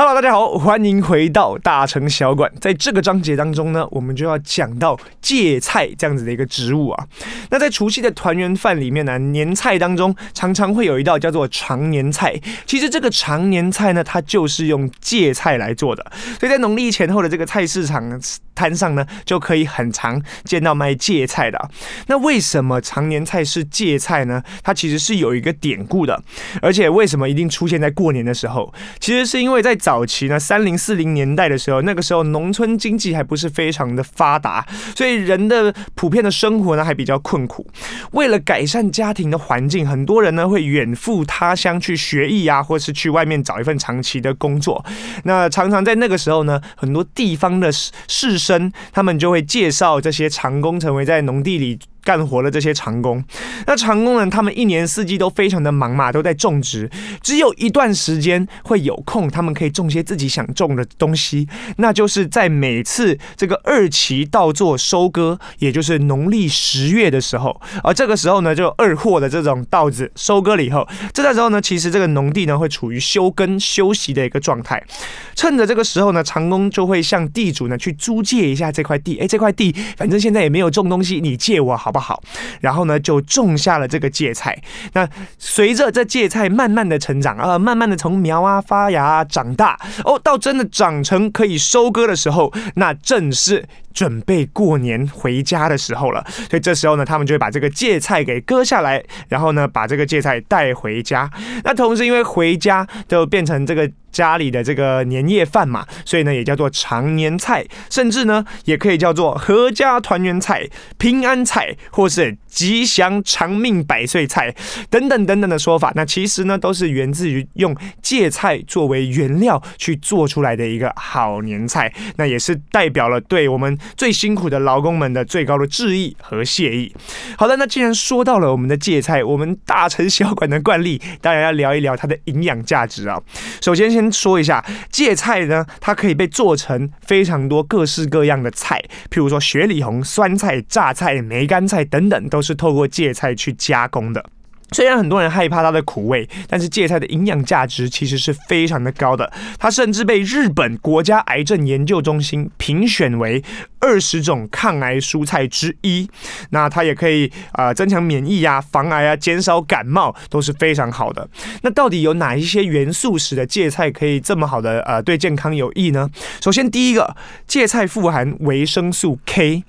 Hello，大家好，欢迎回到大城小馆。在这个章节当中呢，我们就要讲到芥菜这样子的一个植物啊。那在除夕的团圆饭里面呢，年菜当中常常会有一道叫做常年菜。其实这个常年菜呢，它就是用芥菜来做的。所以在农历前后的这个菜市场摊上呢，就可以很常见到卖芥菜的。那为什么常年菜是芥菜呢？它其实是有一个典故的。而且为什么一定出现在过年的时候？其实是因为在早早期呢，三零四零年代的时候，那个时候农村经济还不是非常的发达，所以人的普遍的生活呢还比较困苦。为了改善家庭的环境，很多人呢会远赴他乡去学艺啊，或是去外面找一份长期的工作。那常常在那个时候呢，很多地方的士绅他们就会介绍这些长工成为在农地里。干活的这些长工，那长工呢，他们一年四季都非常的忙嘛，都在种植，只有一段时间会有空，他们可以种些自己想种的东西，那就是在每次这个二期稻作收割，也就是农历十月的时候，而这个时候呢，就二货的这种稻子收割了以后，这段时候呢，其实这个农地呢会处于休耕休息的一个状态，趁着这个时候呢，长工就会向地主呢去租借一下这块地，哎，这块地反正现在也没有种东西，你借我好。好不好？好然后呢，就种下了这个芥菜。那随着这芥菜慢慢的成长啊，慢慢的从苗啊发芽啊长大哦，到真的长成可以收割的时候，那正是准备过年回家的时候了。所以这时候呢，他们就会把这个芥菜给割下来，然后呢，把这个芥菜带回家。那同时，因为回家就变成这个。家里的这个年夜饭嘛，所以呢也叫做常年菜，甚至呢也可以叫做阖家团圆菜、平安菜，或是吉祥长命百岁菜等等等等的说法。那其实呢都是源自于用芥菜作为原料去做出来的一个好年菜，那也是代表了对我们最辛苦的劳工们的最高的致意和谢意。好的，那既然说到了我们的芥菜，我们大成小馆的惯例，当然要聊一聊它的营养价值啊。首先先。先说一下芥菜呢，它可以被做成非常多各式各样的菜，譬如说雪里红、酸菜、榨菜、梅干菜等等，都是透过芥菜去加工的。虽然很多人害怕它的苦味，但是芥菜的营养价值其实是非常的高的。它甚至被日本国家癌症研究中心评选为二十种抗癌蔬菜之一。那它也可以啊、呃、增强免疫啊、防癌啊、减少感冒都是非常好的。那到底有哪一些元素使得芥菜可以这么好的呃对健康有益呢？首先第一个，芥菜富含维生素 K，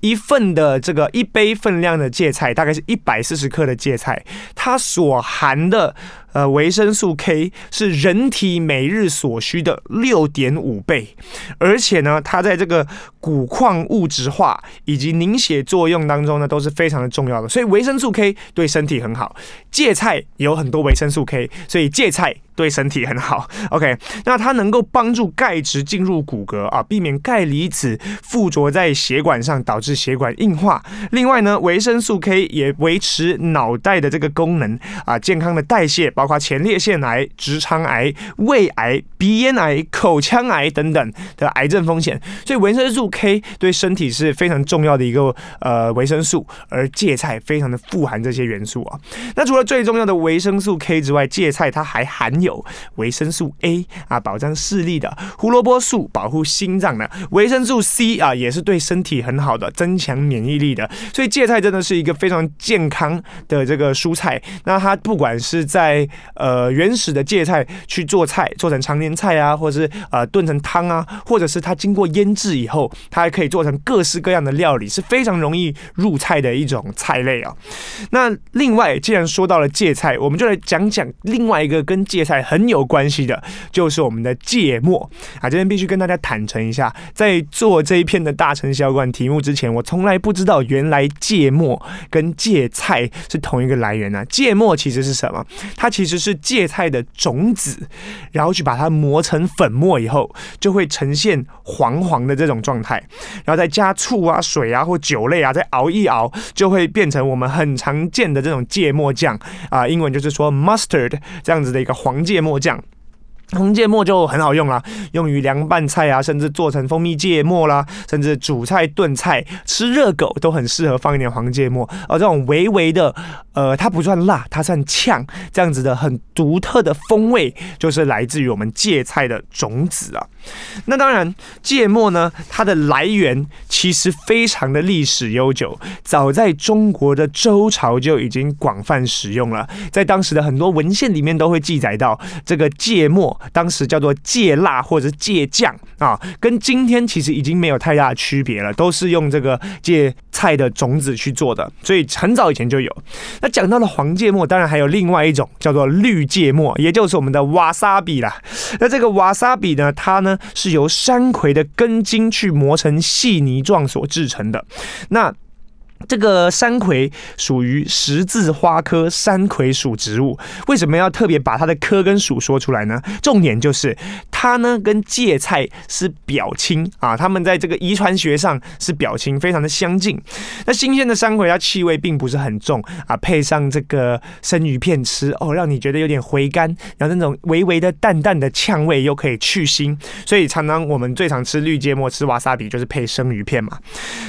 一份的这个一杯分量的芥菜大概是一百四十克的芥菜。它所含的呃维生素 K 是人体每日所需的六点五倍，而且呢，它在这个骨矿物质化以及凝血作用当中呢都是非常的重要的，所以维生素 K 对身体很好。芥菜有很多维生素 K，所以芥菜。对身体很好，OK，那它能够帮助钙质进入骨骼啊，避免钙离子附着在血管上，导致血管硬化。另外呢，维生素 K 也维持脑袋的这个功能啊，健康的代谢，包括前列腺癌、直肠癌、胃癌、鼻咽癌、口腔癌等等的癌症风险。所以维生素 K 对身体是非常重要的一个呃维生素，而芥菜非常的富含这些元素啊。那除了最重要的维生素 K 之外，芥菜它还含有维生素 A 啊，保障视力的；胡萝卜素保护心脏的；维生素 C 啊，也是对身体很好的，增强免疫力的。所以芥菜真的是一个非常健康的这个蔬菜。那它不管是在呃原始的芥菜去做菜，做成长年菜啊，或者是呃炖成汤啊，或者是它经过腌制以后，它还可以做成各式各样的料理，是非常容易入菜的一种菜类啊。那另外，既然说到了芥菜，我们就来讲讲另外一个跟芥菜。很有关系的，就是我们的芥末啊！这边必须跟大家坦诚一下，在做这一篇的大成小馆题目之前，我从来不知道原来芥末跟芥菜是同一个来源啊！芥末其实是什么？它其实是芥菜的种子，然后去把它磨成粉末以后，就会呈现黄黄的这种状态，然后再加醋啊、水啊或酒类啊，再熬一熬，就会变成我们很常见的这种芥末酱啊！英文就是说 mustard 这样子的一个黄。芥末酱，红芥末就很好用啦，用于凉拌菜啊，甚至做成蜂蜜芥末啦，甚至煮菜炖菜，吃热狗都很适合放一点黄芥末。而这种微微的，呃，它不算辣，它算呛，这样子的很独特的风味，就是来自于我们芥菜的种子啊。那当然，芥末呢，它的来源其实非常的历史悠久，早在中国的周朝就已经广泛使用了，在当时的很多文献里面都会记载到这个芥末。当时叫做芥辣或者芥酱啊，跟今天其实已经没有太大区别了，都是用这个芥菜的种子去做的，所以很早以前就有。那讲到了黄芥末，当然还有另外一种叫做绿芥末，也就是我们的瓦萨比啦。那这个瓦萨比呢，它呢是由山葵的根茎去磨成细泥状所制成的。那这个山葵属于十字花科山葵属植物，为什么要特别把它的科跟属说出来呢？重点就是它呢跟芥菜是表亲啊，它们在这个遗传学上是表亲，非常的相近。那新鲜的山葵它气味并不是很重啊，配上这个生鱼片吃哦，让你觉得有点回甘，然后那种微微的淡淡的呛味又可以去腥，所以常常我们最常吃绿芥末吃瓦萨比就是配生鱼片嘛。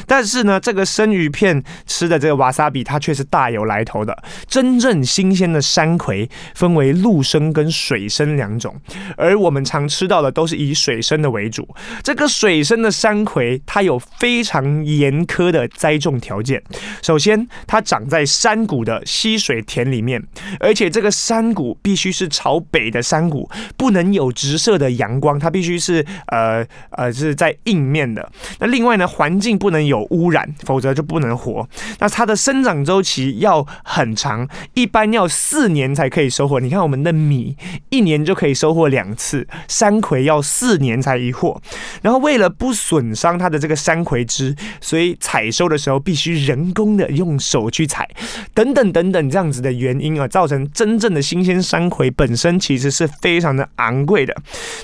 但是呢，这个生鱼片吃的这个瓦萨比，它却是大有来头的。真正新鲜的山葵分为陆生跟水生两种，而我们常吃到的都是以水生的为主。这个水生的山葵，它有非常严苛的栽种条件。首先，它长在山谷的溪水田里面，而且这个山谷必须是朝北的山谷，不能有直射的阳光，它必须是呃呃是在硬面的。那另外呢，环境不能有污染，否则就不能活。那它的生长周期要很长，一般要四年才可以收获。你看我们的米，一年就可以收获两次，山葵要四年才一获。然后为了不损伤它的这个山葵枝，所以采收的时候必须人工的用手去采，等等等等这样子的原因啊，造成真正的新鲜山葵本身其实是非常的昂贵的。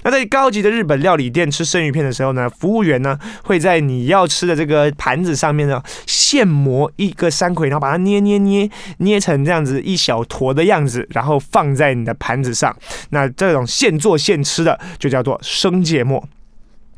那在高级的日本料理店吃生鱼片的时候呢，服务员呢会在你要吃的这个盘子上面呢现磨一个山葵，然后把它捏捏捏捏成这样子一小坨的样子，然后放在你的盘子上。那这种现做现吃的就叫做生芥末。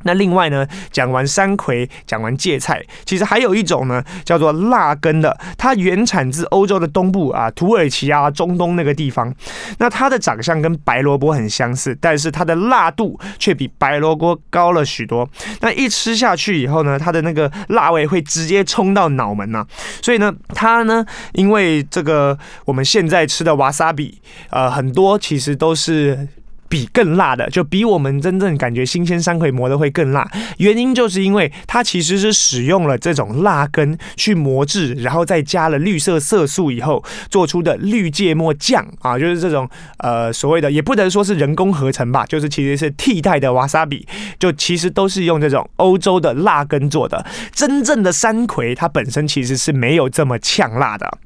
那另外呢，讲完山葵，讲完芥菜，其实还有一种呢，叫做辣根的，它原产自欧洲的东部啊，土耳其啊，中东那个地方。那它的长相跟白萝卜很相似，但是它的辣度却比白萝卜高了许多。那一吃下去以后呢，它的那个辣味会直接冲到脑门呐、啊。所以呢，它呢，因为这个我们现在吃的瓦萨比，呃，很多其实都是。比更辣的，就比我们真正感觉新鲜山葵磨的会更辣。原因就是因为它其实是使用了这种辣根去磨制，然后再加了绿色色素以后做出的绿芥末酱啊，就是这种呃所谓的，也不能说是人工合成吧，就是其实是替代的瓦萨比，就其实都是用这种欧洲的辣根做的。真正的山葵它本身其实是没有这么呛辣的。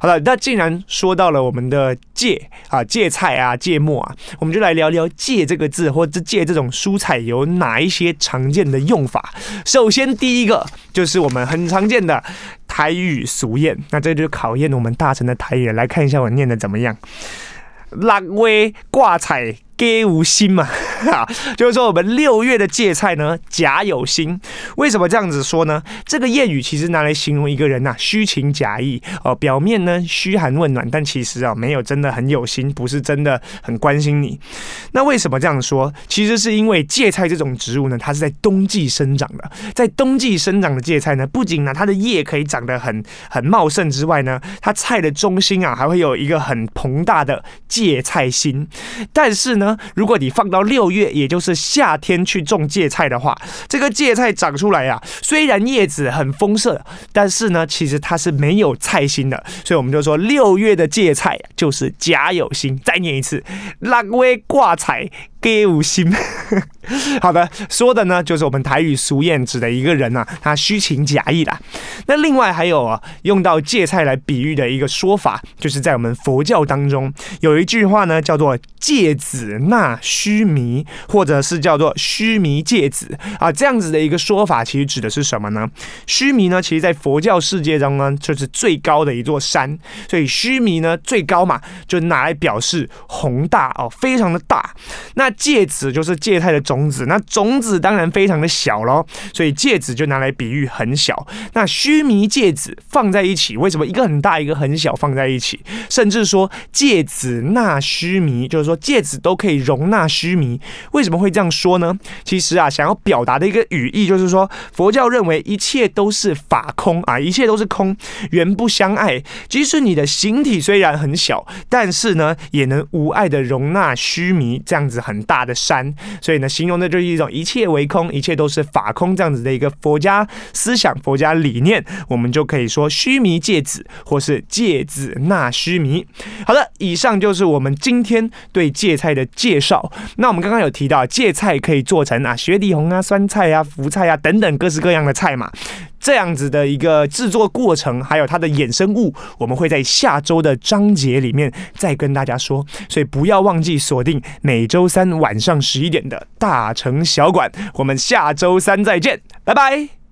好了，那既然说到了我们的芥啊芥菜啊芥末啊，我们就来聊。聊“芥”这个字，或者“芥”这种蔬菜有哪一些常见的用法？首先，第一个就是我们很常见的台语俗谚，那这就考验我们大臣的台语。来看一下我念的怎么样？六月挂彩皆无心嘛，哈，就是说我们六月的芥菜呢，假有心。为什么这样子说呢？这个谚语其实拿来形容一个人呐、虚情假意哦，表面呢嘘寒问暖，但其实啊没有真的很有心，不是真的很关心你。那为什么这样说？其实是因为芥菜这种植物呢，它是在冬季生长的，在冬季生长的芥菜呢，不仅呢它的叶可以长得很很茂盛之外呢，它菜的中心啊还会有一个很膨大的芥菜心，但是呢。如果你放到六六月，也就是夏天去种芥菜的话，这个芥菜长出来啊，虽然叶子很丰盛，但是呢，其实它是没有菜心的，所以我们就说六月的芥菜就是假有心。再念一次，六月挂菜。芥有心，好的，说的呢就是我们台语俗谚指的一个人啊，他虚情假意啦。那另外还有啊，用到芥菜来比喻的一个说法，就是在我们佛教当中有一句话呢，叫做“芥子纳须弥，或者是叫做须弥芥子啊，这样子的一个说法，其实指的是什么呢？须弥呢，其实在佛教世界中呢，就是最高的一座山，所以须弥呢最高嘛，就拿来表示宏大哦，非常的大。那芥子就是芥菜的种子，那种子当然非常的小喽，所以芥子就拿来比喻很小。那须弥芥子放在一起，为什么一个很大，一个很小放在一起？甚至说芥子纳须弥，就是说芥子都可以容纳须弥。为什么会这样说呢？其实啊，想要表达的一个语义就是说，佛教认为一切都是法空啊，一切都是空，缘不相爱。即使你的形体虽然很小，但是呢，也能无碍的容纳须弥这样子很大的山。所以呢，形容的就是一种一切为空，一切都是法空这样子的一个佛家思想、佛家理念。我们就可以说须弥芥子，或是芥子纳须弥。好的，以上就是我们今天对芥菜的介绍。那我们刚刚刚有提到，芥菜可以做成啊雪里红啊、酸菜啊、福菜啊等等各式各样的菜嘛。这样子的一个制作过程，还有它的衍生物，我们会在下周的章节里面再跟大家说。所以不要忘记锁定每周三晚上十一点的大城小馆。我们下周三再见，拜拜。